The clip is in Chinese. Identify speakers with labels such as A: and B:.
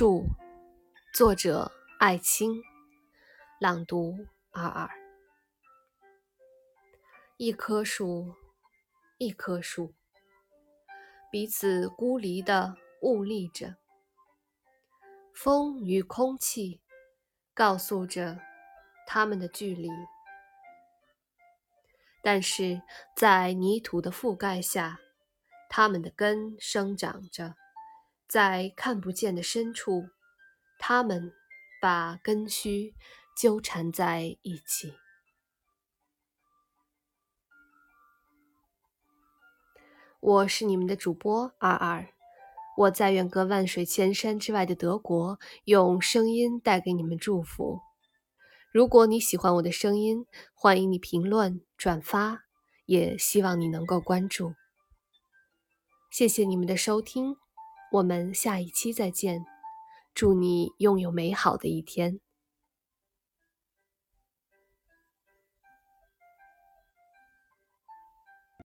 A: 树，作者艾青，朗读二二。一棵树，一棵树，彼此孤立的兀立着。风与空气告诉着它们的距离，但是在泥土的覆盖下，它们的根生长着。在看不见的深处，他们把根须纠缠在一起。我是你们的主播二二，我在远隔万水千山之外的德国，用声音带给你们祝福。如果你喜欢我的声音，欢迎你评论、转发，也希望你能够关注。谢谢你们的收听。我们下一期再见，祝你拥有美好的一天。